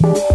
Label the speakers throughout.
Speaker 1: Thank you.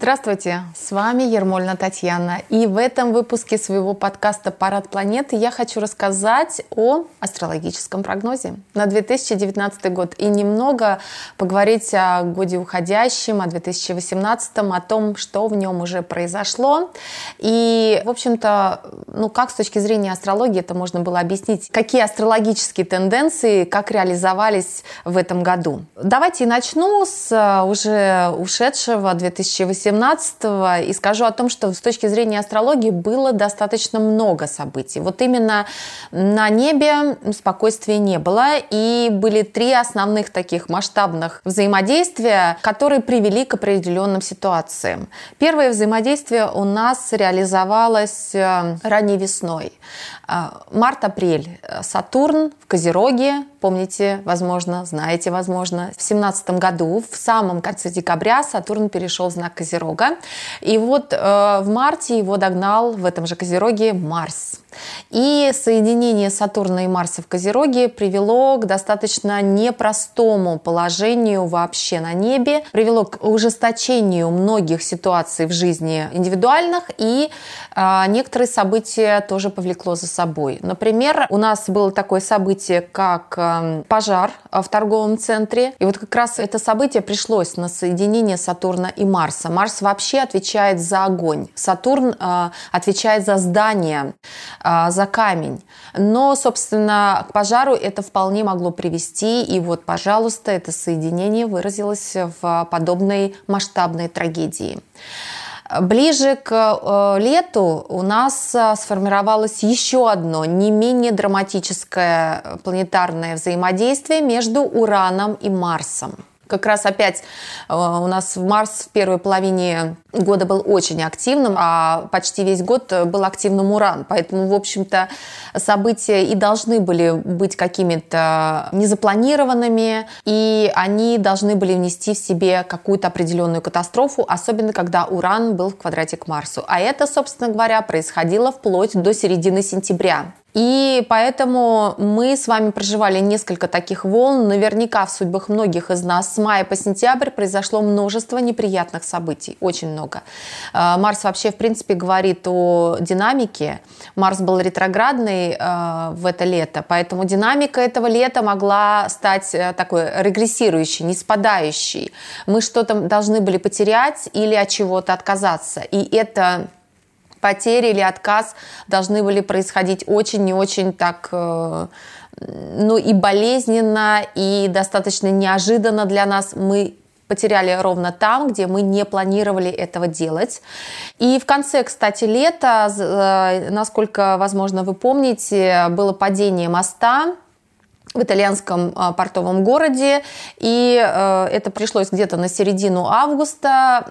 Speaker 1: Здравствуйте, с вами Ермольна Татьяна. И в этом выпуске своего подкаста «Парад планеты» я хочу рассказать о астрологическом прогнозе на 2019 год и немного поговорить о годе уходящем, о 2018, о том, что в нем уже произошло. И, в общем-то, ну как с точки зрения астрологии это можно было объяснить, какие астрологические тенденции, как реализовались в этом году. Давайте начну с э, уже ушедшего 2018 18 и скажу о том, что с точки зрения астрологии было достаточно много событий. Вот именно на небе спокойствия не было, и были три основных таких масштабных взаимодействия, которые привели к определенным ситуациям. Первое взаимодействие у нас реализовалось э, ранней весной. Э, март-апрель. Сатурн в Козероге, помните, возможно, знаете, возможно, в семнадцатом году, в самом конце декабря Сатурн перешел в знак Козерога. И вот э, в марте его догнал в этом же Козероге Марс. И соединение Сатурна и Марса в Козероге привело к достаточно непростому положению вообще на небе, привело к ужесточению многих ситуаций в жизни индивидуальных, и э, некоторые события тоже повлекло за собой. Например, у нас было такое событие, как э, пожар в торговом центре, и вот как раз это событие пришлось на соединение Сатурна и Марса. Марс вообще отвечает за огонь, Сатурн э, отвечает за здание, за камень. Но, собственно, к пожару это вполне могло привести. И вот, пожалуйста, это соединение выразилось в подобной масштабной трагедии. Ближе к э, лету у нас э, сформировалось еще одно не менее драматическое планетарное взаимодействие между Ураном и Марсом. Как раз опять э, у нас Марс в первой половине года был очень активным, а почти весь год был активным Уран. Поэтому, в общем-то, события и должны были быть какими-то незапланированными, и они должны были внести в себе какую-то определенную катастрофу, особенно когда Уран был в квадрате к Марсу. А это, собственно говоря, происходило вплоть до середины сентября. И поэтому мы с вами проживали несколько таких волн. Наверняка в судьбах многих из нас с мая по сентябрь произошло множество неприятных событий. Очень много. А, Марс вообще, в принципе, говорит о динамике. Марс был ретроградный а, в это лето, поэтому динамика этого лета могла стать э, такой регрессирующей, не спадающей. Мы что-то должны были потерять или от чего-то отказаться. И это потери или отказ должны были происходить очень не очень так э, ну и болезненно, и достаточно неожиданно для нас. Мы потеряли ровно там, где мы не планировали этого делать. И в конце, кстати, лета, э, насколько, возможно, вы помните, было падение моста в итальянском а, портовом городе. И э, это пришлось где-то на середину августа,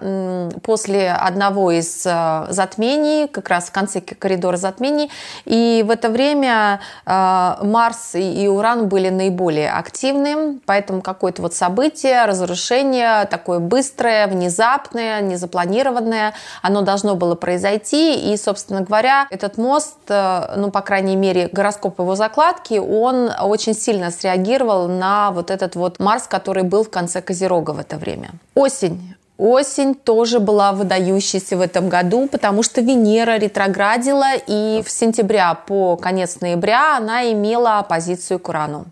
Speaker 1: после одного из э, затмений, как раз в конце коридора затмений. И в это время э, Марс и Уран были наиболее активны, поэтому какое-то вот событие, разрушение, такое быстрое, внезапное, незапланированное, оно должно было произойти. И, собственно говоря, этот мост, ну, по крайней мере, гороскоп его закладки, он очень сильно сильно среагировал на вот этот вот Марс, который был в конце Козерога в это время. Осень. Осень тоже была выдающейся в этом году, потому что Венера ретроградила, и в сентября по конец ноября она имела оппозицию к Урану.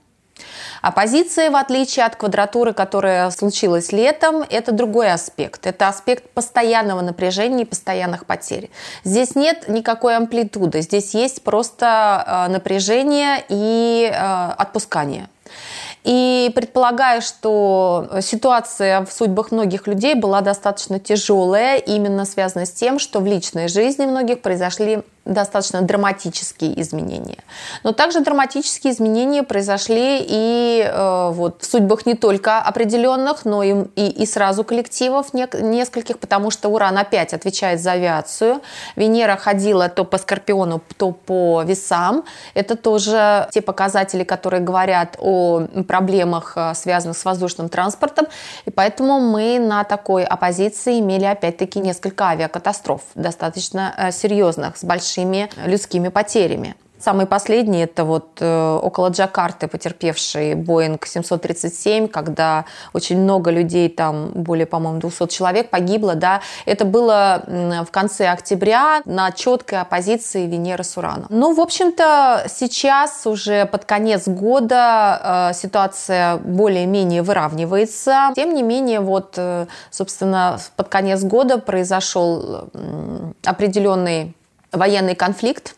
Speaker 1: Оппозиция, в отличие от квадратуры, которая случилась летом, это другой аспект. Это аспект постоянного напряжения и постоянных потерь. Здесь нет никакой амплитуды, здесь есть просто э, напряжение и э, отпускание. И предполагаю, что ситуация в судьбах многих людей была достаточно тяжелая, именно связанная с тем, что в личной жизни многих произошли достаточно драматические изменения. Но также драматические изменения произошли и э, вот, в судьбах не только определенных, но и, и, и сразу коллективов не, нескольких, потому что Уран опять отвечает за авиацию. Венера ходила то по Скорпиону, то по весам. Это тоже те показатели, которые говорят о проблемах, э, связанных с воздушным транспортом. И поэтому мы на такой оппозиции имели опять-таки несколько авиакатастроф, достаточно э, серьезных, с большими людскими потерями. Самый последний это вот э, около Джакарты потерпевший Boeing 737, когда очень много людей, там более, по-моему, 200 человек погибло, да. Это было в конце октября на четкой оппозиции Венеры с Ураном. Ну, в общем-то, сейчас уже под конец года э, ситуация более-менее выравнивается. Тем не менее, вот, э, собственно, под конец года произошел определенный военный конфликт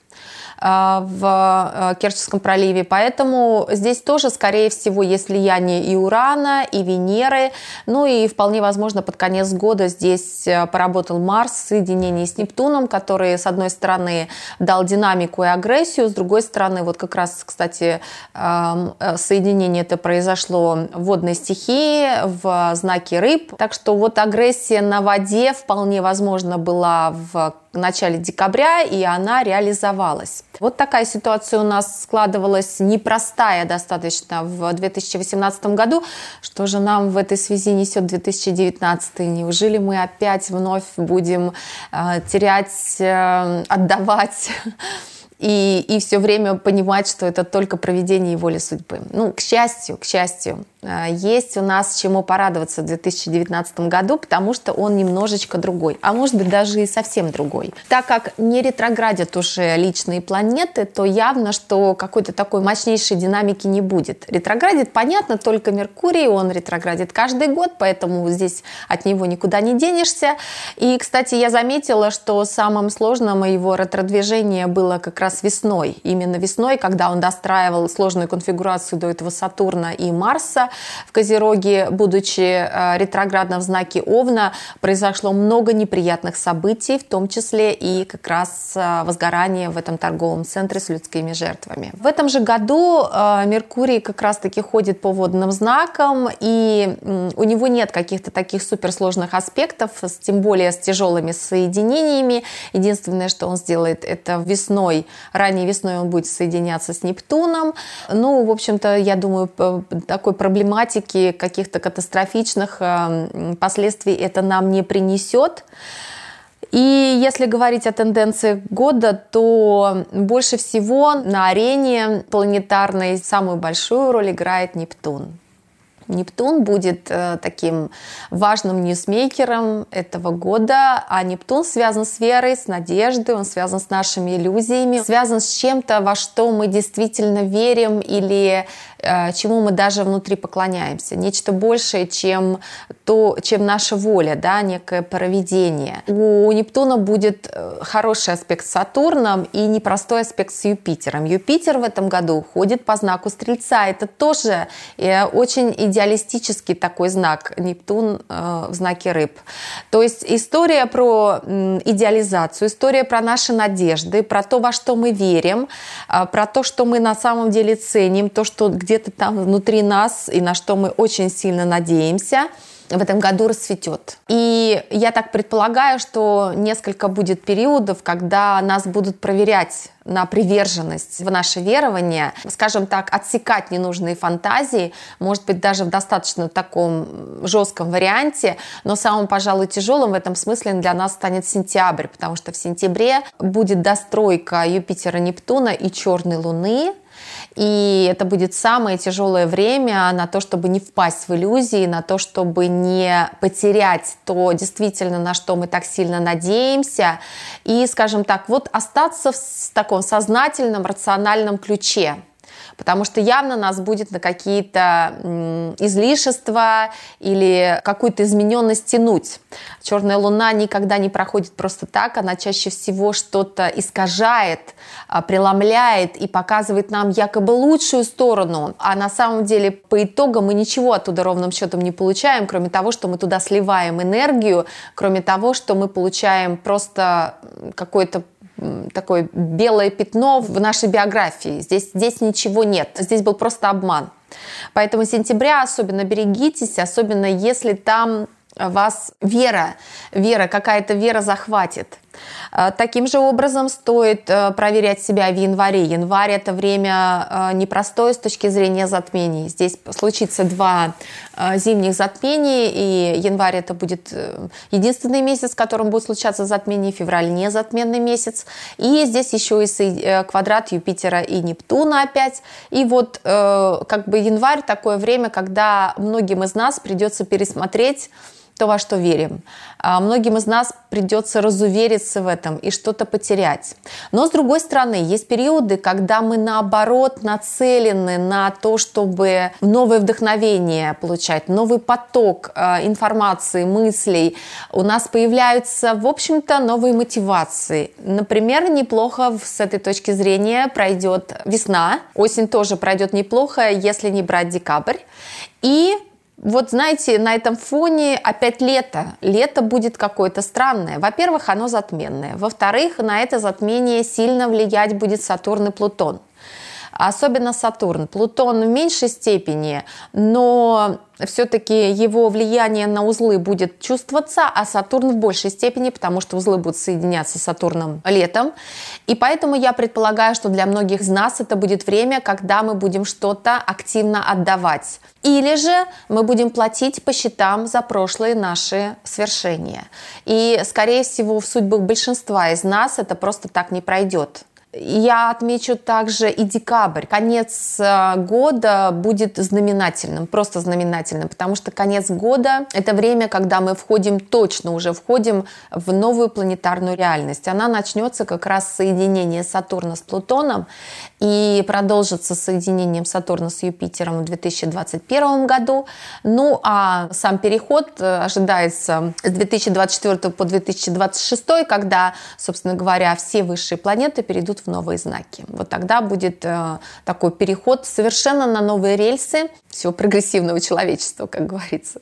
Speaker 1: Э, в э, Керченском проливе. Поэтому здесь тоже, скорее всего, есть влияние и Урана, и Венеры. Ну и вполне возможно, под конец года здесь э, поработал Марс в соединении с Нептуном, который, с одной стороны, дал динамику и агрессию, с другой стороны, вот как раз, кстати, эм, соединение это произошло в водной стихии, в знаке рыб. Так что вот агрессия на воде вполне возможно была в в начале декабря, и она реализовалась. Вот такая ситуация у нас складывалась непростая достаточно в 2018 году. Что же нам в этой связи несет 2019? Неужели мы опять вновь будем э, терять, э, отдавать и, и все время понимать, что это только проведение воли судьбы. Ну, к счастью, к счастью, есть у нас чему порадоваться в 2019 году, потому что он немножечко другой, а может быть даже и совсем другой. Так как не ретроградят уже личные планеты, то явно, что какой-то такой мощнейшей динамики не будет. Ретроградит, понятно, только Меркурий, он ретроградит каждый год, поэтому здесь от него никуда не денешься. И, кстати, я заметила, что самым сложным его ретродвижение было как раз весной. Именно весной, когда он достраивал сложную конфигурацию до этого Сатурна и Марса в Козероге, будучи э, ретроградно в знаке Овна, произошло много неприятных событий, в том числе и как раз э, возгорание в этом торговом центре с людскими жертвами. В этом же году э, Меркурий как раз-таки ходит по водным знакам, и у него нет каких-то таких суперсложных аспектов, тем более с тяжелыми соединениями. Единственное, что он сделает, это весной Ранней весной он будет соединяться с Нептуном. Ну, в общем-то, я думаю, такой проблематики каких-то катастрофичных э, последствий это нам не принесет. И если говорить о тенденции года, то больше всего на арене планетарной самую большую роль играет Нептун. Нептун будет э, таким важным ньюсмейкером этого года, а Нептун связан с верой, с надеждой, он связан с нашими иллюзиями, связан с чем-то, во что мы действительно верим или чему мы даже внутри поклоняемся. Нечто большее, чем, то, чем наша воля, да, некое проведение. У Нептуна будет э, хороший аспект с Сатурном и непростой аспект с Юпитером. Юпитер в этом году ходит по знаку Стрельца. Это тоже э, очень идеалистический такой знак. Нептун в знаке рыб. То есть история про идеализацию, история про наши надежды, про то, во что мы верим, про то, что мы на самом деле ценим, то, что где-то там внутри нас и на что мы очень сильно надеемся, в этом году расцветет. И я так предполагаю, что несколько будет периодов, когда нас будут проверять на приверженность в наше верование, скажем так, отсекать ненужные фантазии, может быть, даже в достаточно таком жестком варианте, но самым, пожалуй, тяжелым в этом смысле для нас станет сентябрь, потому что в сентябре будет достройка Юпитера-Нептуна и Черной Луны, и это будет самое тяжелое время на то, чтобы не впасть в иллюзии, на то, чтобы не потерять то действительно, на что мы так сильно надеемся. И, скажем так, вот остаться в таком сознательном, рациональном ключе потому что явно нас будет на какие-то излишества или какую-то измененность тянуть. Черная луна никогда не проходит просто так, она чаще всего что-то искажает, а, преломляет и показывает нам якобы лучшую сторону, а на самом деле по итогам мы ничего оттуда ровным счетом не получаем, кроме того, что мы туда сливаем энергию, кроме того, что мы получаем просто какой-то такое белое пятно в нашей биографии. Здесь, здесь ничего нет. Здесь был просто обман. Поэтому сентября особенно берегитесь, особенно если там вас вера, вера, какая-то вера захватит. Э, таким же образом стоит э, проверять себя в январе. Январь – это время непростое с точки зрения затмений. Здесь случится два зимних затмений, и январь – это будет единственный месяц, в котором будет случаться затмение, февраль – не затменный месяц. И здесь еще и квадрат Юпитера и Нептуна опять. И вот как бы январь – такое время, когда многим из нас придется пересмотреть то, во что верим. А многим из нас придется разувериться в этом и что-то потерять. Но, с другой стороны, есть периоды, когда мы, наоборот, нацелены на то, чтобы новое вдохновение получать, новый поток а, информации, мыслей. У нас появляются, в общем-то, новые мотивации. Например, неплохо с этой точки зрения пройдет весна. Осень тоже пройдет неплохо, если не брать декабрь. И вот знаете, на этом фоне опять лето. Лето будет какое-то странное. Во-первых, оно затменное. Во-вторых, на это затмение сильно влиять будет Сатурн и Плутон особенно Сатурн. Плутон в меньшей степени, но все-таки его влияние на узлы будет чувствоваться, а Сатурн в большей степени, потому что узлы будут соединяться с Сатурном летом. И поэтому я предполагаю, что для многих из нас это будет время, когда мы будем что-то активно отдавать. Или же мы будем платить по счетам за прошлые наши свершения. И, скорее всего, в судьбах большинства из нас это просто так не пройдет. Я отмечу также и декабрь. Конец э, года будет знаменательным, просто знаменательным, потому что конец года – это время, когда мы входим, точно уже входим в новую планетарную реальность. Она начнется как раз с соединения Сатурна с Плутоном и продолжится соединением Сатурна с Юпитером в 2021 году. Ну а сам переход э, ожидается с 2024 по 2026, когда, собственно говоря, все высшие планеты перейдут перейдут в новые знаки. Вот тогда будет э, такой переход совершенно на новые рельсы всего прогрессивного человечества, как говорится.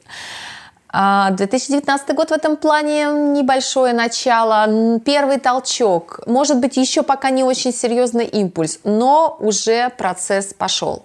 Speaker 1: 2019 а, год в этом плане небольшое начало, первый толчок, может быть еще пока не очень серьезный импульс, но уже процесс пошел.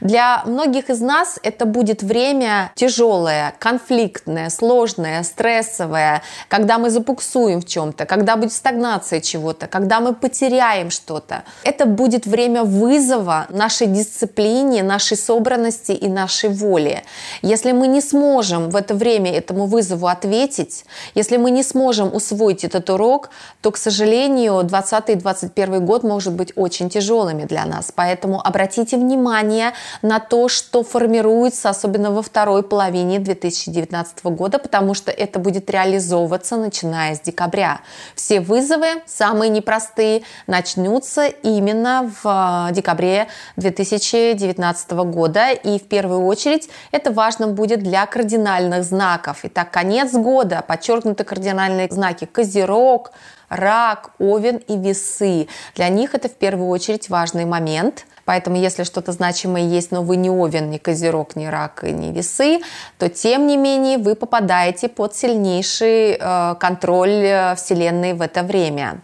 Speaker 1: Для многих из нас это будет время тяжелое, конфликтное, сложное, стрессовое, когда мы запуксуем в чем-то, когда будет стагнация чего-то, когда мы потеряем что-то. Это будет время вызова нашей дисциплине, нашей собранности и нашей воли. Если мы не сможем в это время этому вызову ответить, если мы не сможем усвоить этот урок, то, к сожалению, 20 и 21 год может быть очень тяжелыми для нас. Поэтому обратите внимание внимание на то, что формируется, особенно во второй половине 2019 года, потому что это будет реализовываться начиная с декабря. Все вызовы, самые непростые, начнутся именно в декабре 2019 года. И в первую очередь это важно будет для кардинальных знаков. Итак, конец года, подчеркнуты кардинальные знаки Козерог, Рак, Овен и Весы. Для них это в первую очередь важный момент – Поэтому, если что-то значимое есть, но вы не овен, не козерог, не рак и не весы, то, тем не менее, вы попадаете под сильнейший э, контроль э, Вселенной в это время.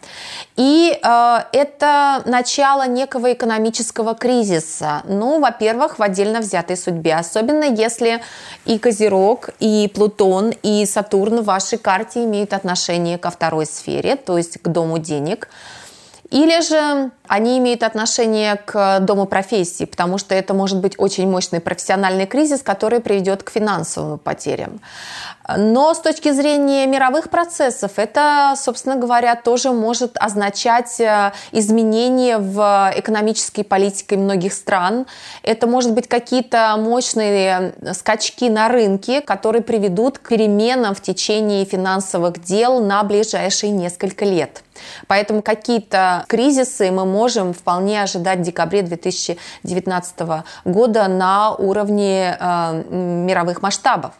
Speaker 1: И э, это начало некого экономического кризиса. Ну, во-первых, в отдельно взятой судьбе. Особенно если и Козерог, и Плутон, и Сатурн в вашей карте имеют отношение ко второй сфере, то есть к дому денег. Или же они имеют отношение к дому профессии, потому что это может быть очень мощный профессиональный кризис, который приведет к финансовым потерям. Но с точки зрения мировых процессов это, собственно говоря, тоже может означать э, изменения в экономической политике многих стран. Это может быть какие-то мощные скачки на рынке, которые приведут к переменам в течение финансовых дел на ближайшие несколько лет. Поэтому какие-то кризисы мы можем вполне ожидать в декабре 2019 года на уровне э, мировых масштабов.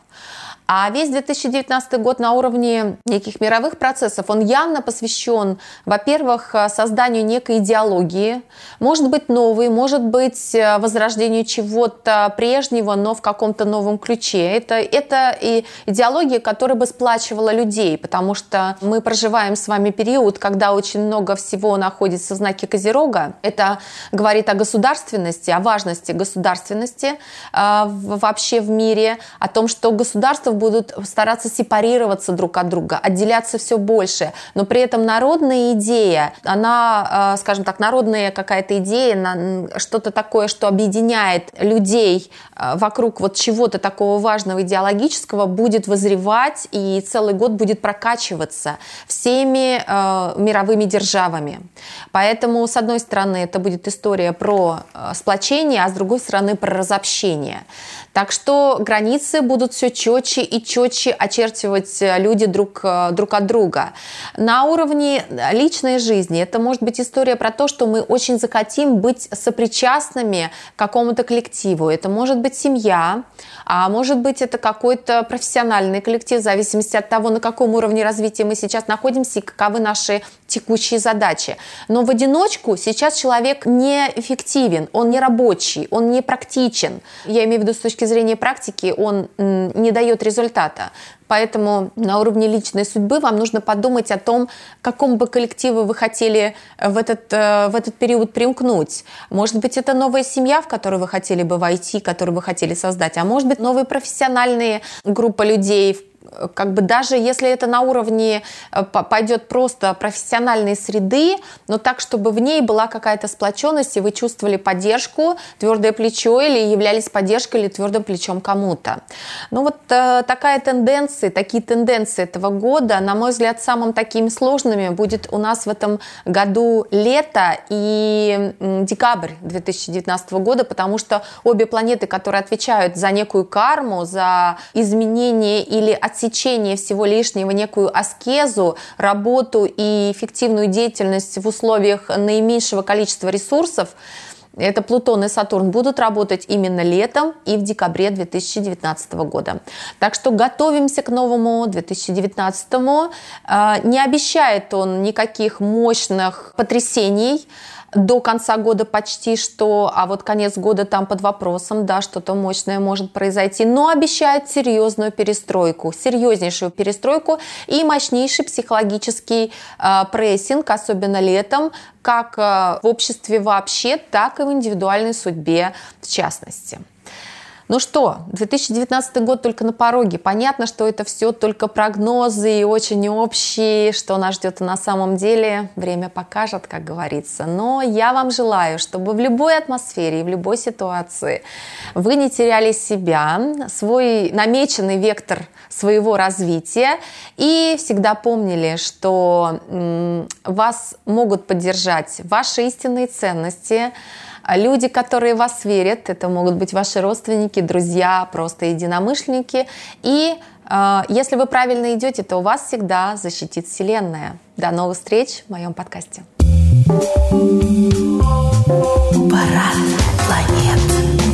Speaker 1: А весь 2019 год на уровне неких мировых процессов, он явно посвящен, во-первых, созданию некой идеологии, может быть новой, может быть э, возрождению чего-то прежнего, но в каком-то новом ключе. Это, это и идеология, которая бы сплачивала людей, потому что мы проживаем с вами период, когда очень много всего находится в знаке Козерога. Это говорит о государственности, о важности государственности э, вообще в мире, о том, что государство в будут стараться сепарироваться друг от друга, отделяться все больше. Но при этом народная идея, она, скажем так, народная какая-то идея, что-то такое, что объединяет людей вокруг вот чего-то такого важного идеологического, будет возревать и целый год будет прокачиваться всеми мировыми державами. Поэтому, с одной стороны, это будет история про сплочение, а с другой стороны, про разобщение. Так что границы будут все четче и четче очерчивать э, люди друг, э, друг от друга. На уровне личной жизни это может быть история про то, что мы очень захотим быть сопричастными к какому-то коллективу. Это может быть семья, а может быть это какой-то профессиональный коллектив, в зависимости от того, на каком уровне развития мы сейчас находимся и каковы наши текущие задачи. Но в одиночку сейчас человек неэффективен, он не рабочий, он не практичен. Я имею в виду с точки зрения практики, он не дает результата. Поэтому на уровне личной судьбы вам нужно подумать о том, к какому бы коллективу вы хотели в этот, э, в этот период примкнуть. Может быть, это новая семья, в которую вы хотели бы войти, которую вы хотели создать, а может быть, новые профессиональные группа людей, как бы даже если это на уровне э, пойдет просто профессиональной среды, но так, чтобы в ней была какая-то сплоченность, и вы чувствовали поддержку, твердое плечо, или являлись поддержкой или твердым плечом кому-то. Ну вот э, такая тенденция, такие тенденции этого года, на мой взгляд, самым такими сложными будет у нас в этом году лето и декабрь 2019 года, потому что обе планеты, которые отвечают за некую карму, за изменение или отсечение всего лишнего, некую аскезу, работу и эффективную деятельность в условиях наименьшего количества ресурсов, это Плутон и Сатурн будут работать именно летом и в декабре 2019 года. Так что готовимся к новому 2019. А, не обещает он никаких мощных потрясений, до конца года почти что, а вот конец года там под вопросом, да, что-то мощное может произойти, но обещает серьезную перестройку, серьезнейшую перестройку и мощнейший психологический э, прессинг, особенно летом, как э, в обществе вообще, так и в индивидуальной судьбе в частности. Ну что, 2019 год только на пороге. Понятно, что это все только прогнозы и очень общие, что нас ждет на самом деле. Время покажет, как говорится. Но я вам желаю, чтобы в любой атмосфере и в любой ситуации вы не теряли себя, свой намеченный вектор своего развития и всегда помнили, что вас могут поддержать ваши истинные ценности, люди, которые вас верят, это могут быть ваши родственники, друзья, просто единомышленники. И э, если вы правильно идете, то вас всегда защитит Вселенная. До новых встреч в моем подкасте. Пора планет.